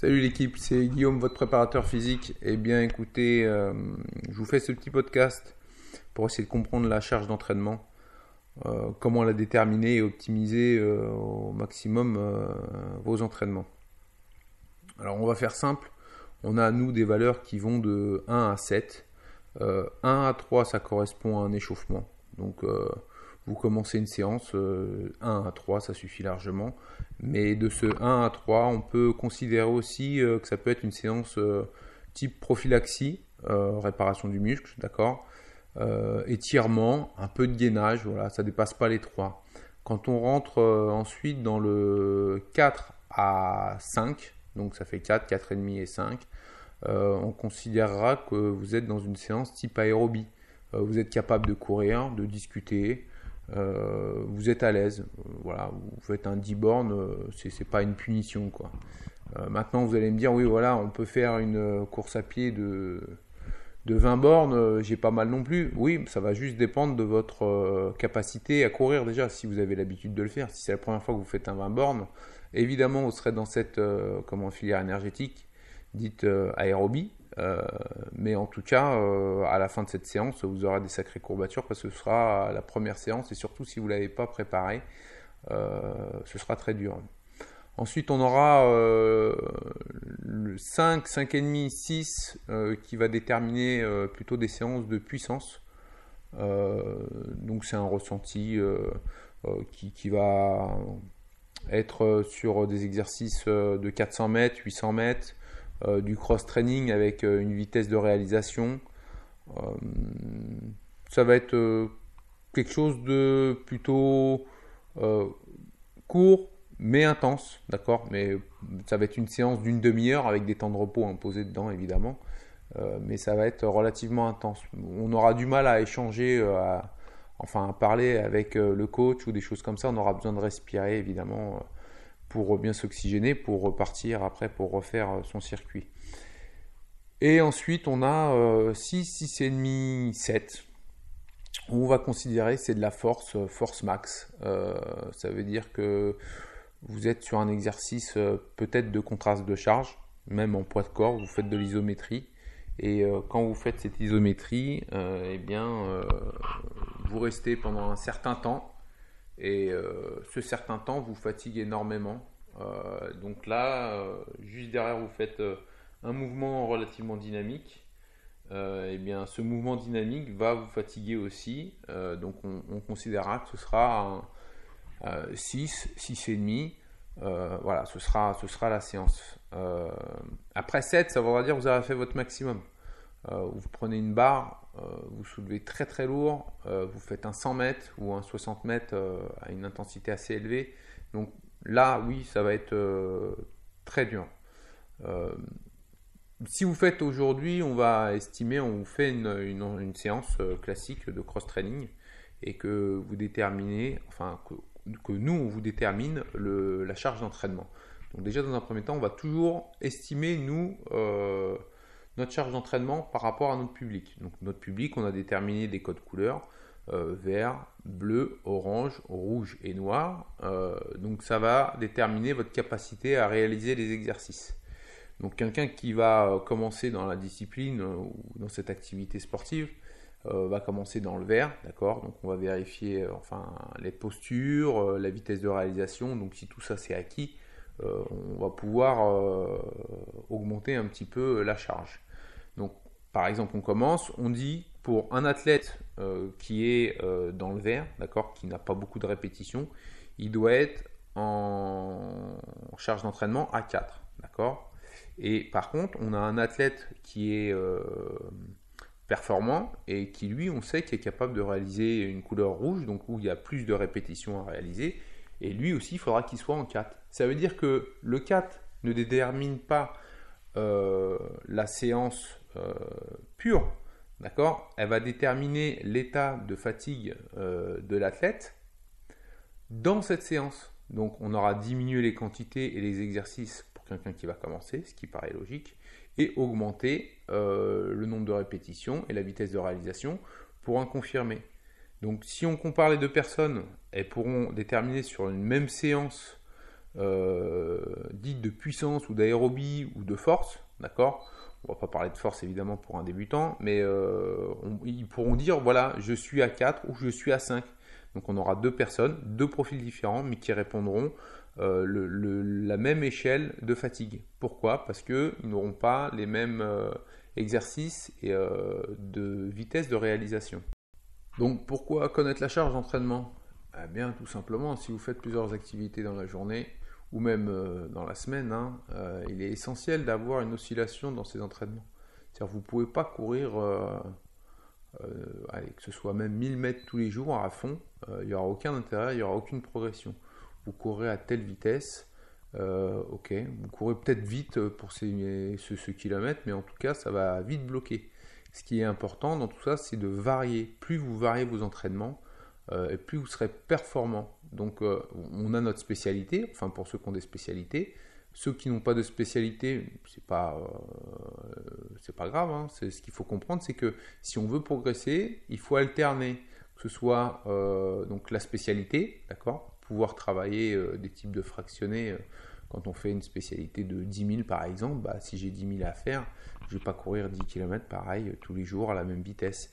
Salut l'équipe, c'est Guillaume, votre préparateur physique. Eh bien écoutez, euh, je vous fais ce petit podcast pour essayer de comprendre la charge d'entraînement, euh, comment la déterminer et optimiser euh, au maximum vos entraînements. Alors on va faire simple, on a nous des valeurs qui vont de 1 à 7. 1 à 3 ça correspond à un échauffement. Donc vous commencez une séance 1 euh, à 3, ça suffit largement. Mais de ce 1 à 3, on peut considérer aussi euh, que ça peut être une séance euh, type prophylaxie, réparation du muscle, d'accord Étirement, un peu de gainage, voilà, ça dépasse pas les 3. Quand on rentre ensuite dans le 4 à 5, donc ça fait 4, 4,5 et 5, on considérera que vous êtes dans une séance type aérobie. vous êtes capable de courir, de discuter, euh, vous êtes à l'aise. Euh, voilà, vous faites un 10 bornes, euh, c'est pas une punition quoi. maintenant, vous allez me dire, oui, voilà, on peut faire une course à pied de, de 20 bornes, j'ai pas mal non plus. Oui, ça va juste dépendre de votre capacité à courir déjà, si vous avez l'habitude de le faire. Si c'est la première fois que vous faites un 20 bornes, évidemment, vous serez dans cette comment, filière énergétique dite aérobie. Euh, mais en tout cas, euh, à la fin de cette séance, vous aurez des sacrées courbatures parce que ce sera la première séance et surtout si vous ne l'avez pas préparé, euh, ce sera très dur. Ensuite, on aura le 5, 5,5, 6 qui va déterminer plutôt des séances de puissance. donc, c'est un ressenti qui, qui, va être sur des exercices de 400 mètres, 800 mètres, euh, du cross-training avec euh, une vitesse de réalisation. Euh, ça va être quelque chose de plutôt court mais intense, d'accord? Mais ça va être une séance d'une demi-heure avec des temps de repos imposés dedans, évidemment. mais ça va être relativement intense. On aura du mal à échanger, enfin à parler avec le coach ou des choses comme ça. On aura besoin de respirer, évidemment pour bien s'oxygéner, pour repartir après pour refaire euh, son circuit. Et ensuite, on a 6, 6,5, 7. On va considérer c'est de la force, euh, force max. Euh, ça veut dire que vous êtes sur un exercice peut-être de contraste de charge, même en poids de corps, vous faites de l'isométrie. Et quand vous faites cette isométrie, eh bien, vous restez pendant un certain temps et euh, ce certain temps vous fatigue énormément. Euh, donc là, euh, juste derrière, vous faites un mouvement relativement dynamique. et eh bien, ce mouvement dynamique va vous fatiguer aussi. donc on, considérera que ce sera 6, 6,5. voilà, ce sera, ce sera la séance. après 7, ça voudra dire que vous avez fait votre maximum. Vous prenez une barre, euh, vous soulevez très très lourd, euh, vous faites un 100 mètres ou un 60 mètres euh, à une intensité assez élevée. Donc là, oui, ça va être très dur. si vous faites aujourd'hui, on va estimer, on vous fait une, séance classique de cross-training et que vous déterminez, enfin que, nous, on vous détermine la charge d'entraînement. Donc déjà, dans un premier temps, on va toujours estimer, nous, notre charge d'entraînement par rapport à notre public. Donc notre public, on a déterminé des codes couleurs euh, vert, bleu, orange, rouge et noir. Euh, donc ça va déterminer votre capacité à réaliser les exercices. Donc quelqu'un qui va euh, commencer dans la discipline ou dans cette activité sportive va commencer dans le vert, d'accord? Donc on va vérifier enfin les postures, la vitesse de réalisation. Donc si tout ça c'est acquis, on va pouvoir augmenter un petit peu la charge. Donc, par exemple, on commence, on dit pour un athlète euh, qui est euh, dans le vert, d'accord, qui n'a pas beaucoup de répétitions, il doit être en charge d'entraînement à 4, d'accord Et par contre, on a un athlète qui est euh, performant et qui, lui, on sait qu'il est capable de réaliser une couleur rouge, donc où il y a plus de répétitions à réaliser, et lui aussi, il faudra qu'il soit en 4. Ça veut dire que le 4 ne détermine pas la séance euh, pure, d'accord? Elle va déterminer l'état de fatigue euh, de l'athlète dans cette séance. Donc on aura diminué les quantités et les exercices pour quelqu'un qui va commencer, ce qui paraît logique, et augmenter euh, le nombre de répétitions et la vitesse de réalisation pour un confirmé. Donc si on compare les deux personnes, elles pourront déterminer sur une même séance dites de puissance ou d'aérobie ou de force, d'accord? On va pas parler de force évidemment pour un débutant, mais ils pourront dire voilà, je suis à 4 ou je suis à 5. Donc on aura deux personnes, deux profils différents, mais qui répondront euh, la même échelle de fatigue. Pourquoi? Parce qu'ils n'auront pas les mêmes euh, exercices et euh, de vitesse de réalisation. Donc pourquoi connaître la charge d'entraînement? Eh bien tout simplement, si vous faites plusieurs activités dans la journée ou même dans la semaine, hein, il est essentiel d'avoir une oscillation dans ces entraînements. C'est-à-dire vous ne pouvez pas courir allez, que ce soit même 1000 mètres tous les jours à fond, il n'y aura aucun intérêt, il n'y aura aucune progression vous courez à telle vitesse, euh, ok, vous courez peut-être vite pour ces, ce, kilomètre, mais en tout cas, ça va vite bloquer. Ce qui est important dans tout ça, c'est de varier. Plus vous variez vos entraînements, euh, plus vous serez performant. Donc, euh, on a notre spécialité, enfin pour ceux qui ont des spécialités. Ceux qui n'ont pas de spécialité, c'est pas, c'est pas grave. Hein. C'est ce qu'il faut comprendre, c'est que si on veut progresser, il faut alterner, que ce soit donc la spécialité, d'accord, pouvoir travailler euh, des types de fractionnés. Euh, quand on fait une spécialité de 10 000 par exemple, bah, si j'ai 10 000 à faire, je ne vais pas courir 10 km pareil euh, tous les jours à la même vitesse.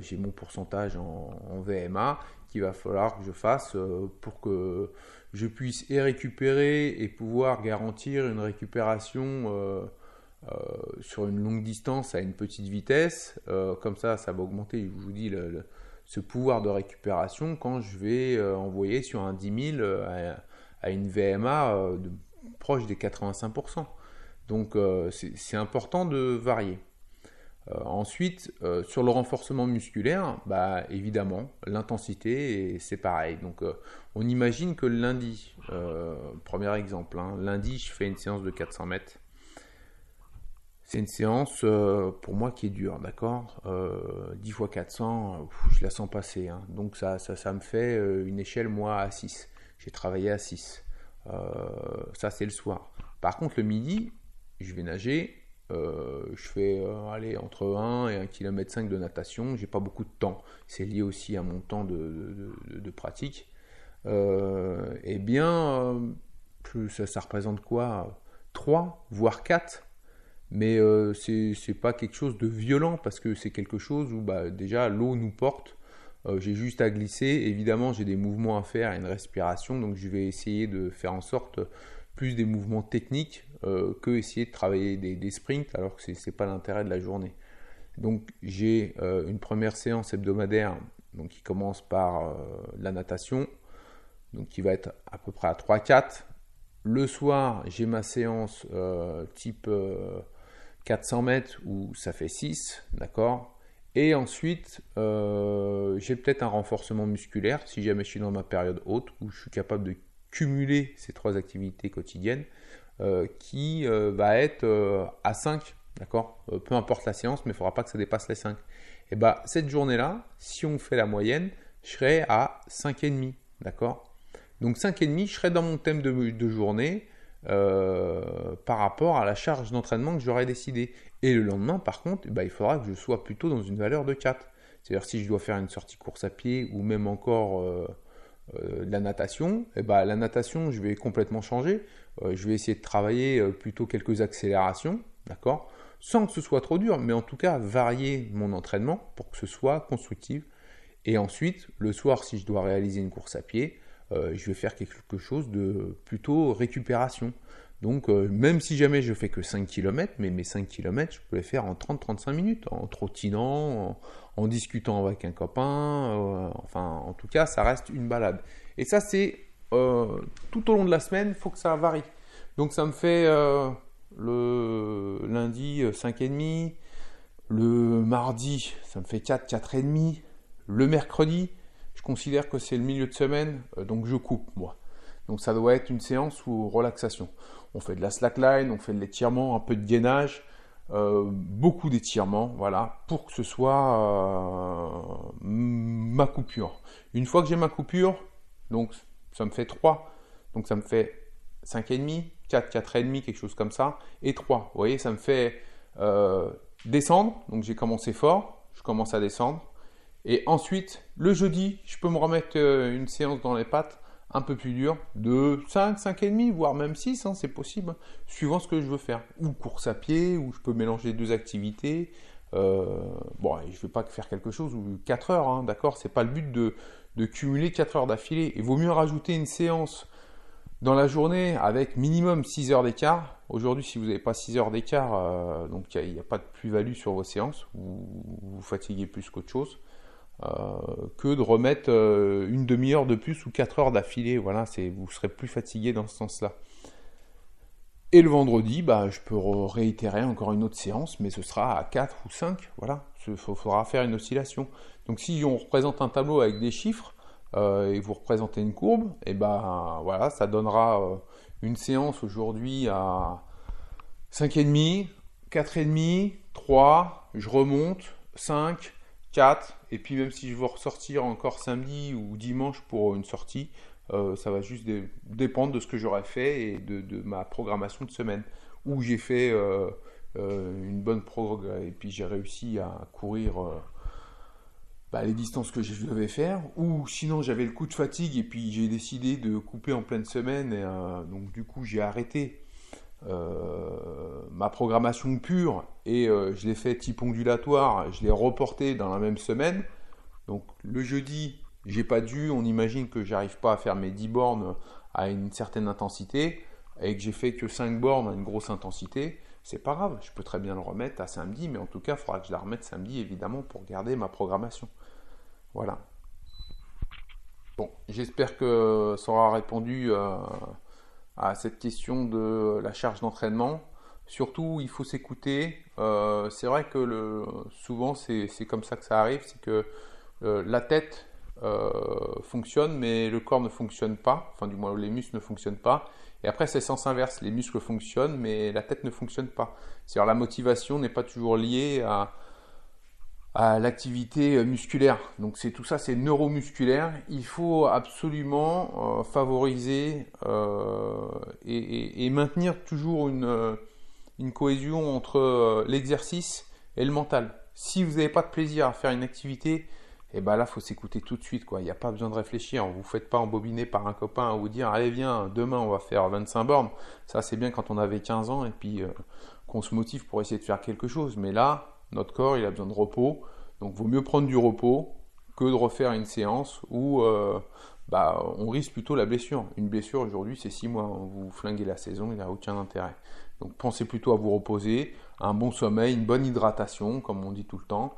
j'ai mon pourcentage en, VMA qu'il va falloir que je fasse pour que je puisse et récupérer et pouvoir garantir une récupération sur une longue distance à une petite vitesse. comme ça, ça va augmenter, je vous dis, le, ce pouvoir de récupération quand je vais euh, envoyer sur un 10 000 euh, à, une VMA euh, proche des 85%. Donc c'est important de varier. ensuite, sur le renforcement musculaire, bah, évidemment, l'intensité, c'est pareil. Donc, on imagine que lundi, premier exemple, hein, lundi, je fais une séance de 400 mètres c'est une séance euh, pour moi qui est dure, d'accord? 10 euh, fois 400, je la sens passer. Hein. Donc ça, ça, me fait euh, une échelle, moi, à 6. J'ai travaillé à 6. ça, c'est le soir. Par contre, le midi, je vais nager. je fais aller entre 1 et 1 km 5 de natation. J'ai pas beaucoup de temps. C'est lié aussi à mon temps de, pratique. eh bien, ça, ça représente quoi? 3, voire 4 mais euh, ce c'est pas quelque chose de violent parce que c'est quelque chose où bah, déjà l'eau nous porte. Euh, j'ai juste à glisser. Évidemment, j'ai des mouvements à faire et une respiration, donc je vais essayer de faire en sorte plus des mouvements techniques euh, que essayer de travailler des, sprints alors que c'est n'est pas l'intérêt de la journée. Donc j'ai une première séance hebdomadaire donc, qui commence par la natation, donc qui va être à peu près à 3-4. Le soir, j'ai ma séance type 400 mètres où ça fait 6, d'accord? Et ensuite, euh, j'ai peut-être un renforcement musculaire si jamais je suis dans ma période haute où je suis capable de cumuler ces trois activités quotidiennes euh, qui euh, va être à 5, d'accord? Peu importe la séance, mais il ne faudra pas que ça dépasse les 5. Et bah, cette journée-là, si on fait la moyenne, je serai à 5,5, d'accord? Donc 5,5, je serai dans mon thème de, de journée par rapport à la charge d'entraînement que j'aurais décidé. Et le lendemain, par contre, bah, il faudra que je sois plutôt dans une valeur de 4. C'est-à-dire si je dois faire une sortie course à pied ou même encore euh, euh, de la natation, eh bah, la natation, je vais complètement changer. je vais essayer de travailler plutôt quelques accélérations, d'accord? Sans que ce soit trop dur, mais en tout cas varier mon entraînement pour que ce soit constructif. Et ensuite, le soir, si je dois réaliser une course à pied, euh, je vais faire quelque chose de plutôt récupération. Donc, euh, même si jamais je fais que 5 km, mais mes 5 km, je peux les faire en 30-35 minutes, en trottinant, en, discutant avec un copain. Euh, enfin, en tout cas, ça reste une balade. Et ça, c'est tout au long de la semaine, il faut que ça varie. Donc, ça me fait le lundi 5,5, le mardi, ça me fait 4, 4,5, le mercredi, je considère que c'est le milieu de semaine, euh, donc je coupe moi. Donc ça doit être une séance ou relaxation. On fait de la slackline, on fait de l'étirement, un peu de gainage, euh, beaucoup d'étirements, voilà, pour que ce soit euh, ma coupure. Une fois que j'ai ma coupure, donc ça me fait 3, donc ça me fait 5,5, 4, 4,5, quelque chose comme ça, et 3. Vous voyez, ça me fait descendre, donc j'ai commencé fort, je commence à descendre, et ensuite, le jeudi, je peux me remettre euh, une séance dans les pattes un peu plus dur, de 5, 5,5, voire même 6, hein, c'est possible, suivant ce que je veux faire. Ou course à pied, ou je peux mélanger deux activités. Euh, bon, je ne vais pas faire quelque chose ou 4 heures, hein, d'accord C'est pas le but de, de cumuler 4 heures d'affilée. Il vaut mieux rajouter une séance dans la journée avec minimum 6 heures d'écart. Aujourd'hui, si vous n'avez pas 6 heures d'écart, euh, donc il n'y a, a, pas de plus-value sur vos séances, vous vous fatiguez plus qu'autre chose. Euh, que de remettre euh, une demi-heure de plus ou 4 heures d'affilée. Voilà, vous serez plus fatigué dans ce sens-là. Et le vendredi, bah, je peux réitérer encore une autre séance, mais ce sera à 4 ou 5. Voilà, il faudra faire une oscillation. Donc si on représente un tableau avec des chiffres euh, et vous représentez une courbe, et eh ben voilà, ça donnera une séance aujourd'hui à 5,5, 4,5, 3, je remonte, 5, 4, et puis même si je veux ressortir encore samedi ou dimanche pour une sortie, euh, ça va juste dépendre de ce que j'aurais fait et de, ma programmation de semaine. Où j'ai fait euh, euh, une bonne prog et puis j'ai réussi à courir bah, les distances que je devais faire. Ou sinon j'avais le coup de fatigue et puis j'ai décidé de couper en pleine semaine. Et, donc du coup j'ai arrêté ma programmation pure et euh, je l'ai fait type ondulatoire, je l'ai reporté dans la même semaine. Donc le jeudi, j'ai pas dû, on imagine que j'arrive pas à faire mes 10 bornes à une certaine intensité et que j'ai fait que 5 bornes à une grosse intensité, c'est pas grave, je peux très bien le remettre à samedi, mais en tout cas, il faudra que je la remette samedi évidemment pour garder ma programmation. Voilà. Bon, j'espère que ça aura répondu à à cette question de la charge d'entraînement. Surtout, il faut s'écouter. Euh, c'est vrai que souvent, c'est comme ça que ça arrive, c'est que euh, la tête euh, fonctionne, mais le corps ne fonctionne pas. Enfin, du moins, les muscles ne fonctionnent pas. Et après, c'est sens inverse. Les muscles fonctionnent, mais la tête ne fonctionne pas. C'est-à-dire, la motivation n'est pas toujours liée à, à l'activité euh, musculaire. Donc c'est tout ça, c'est neuromusculaire. Il faut absolument euh, favoriser euh, et, maintenir toujours une, cohésion entre l'exercice et le mental. Si vous n'avez pas de plaisir à faire une activité, et eh ben là, faut s'écouter tout de suite. Quoi. Il n'y a pas besoin de réfléchir. Vous ne faites pas embobiner par un copain à vous dire Allez, viens, demain, on va faire 25 bornes. Ça, c'est bien quand on avait 15 ans et puis qu'on se motive pour essayer de faire quelque chose. Mais là, notre corps, il a besoin de repos. Donc, vaut mieux prendre du repos que de refaire une séance où euh, bah, on risque plutôt la blessure. Une blessure aujourd'hui, c'est 6 mois. Vous flinguez la saison, il n'y a aucun intérêt. Donc, pensez plutôt à vous reposer, un bon sommeil, une bonne hydratation, comme on dit tout le temps.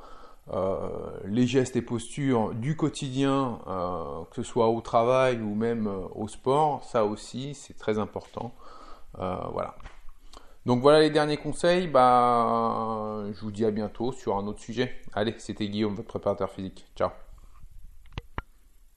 Euh, les gestes et postures du quotidien, euh, que ce soit au travail ou même au sport, ça aussi c'est très important. voilà. Donc voilà les derniers conseils. Bah, je vous dis à bientôt sur un autre sujet. Allez, c'était Guillaume, votre préparateur physique. Ciao.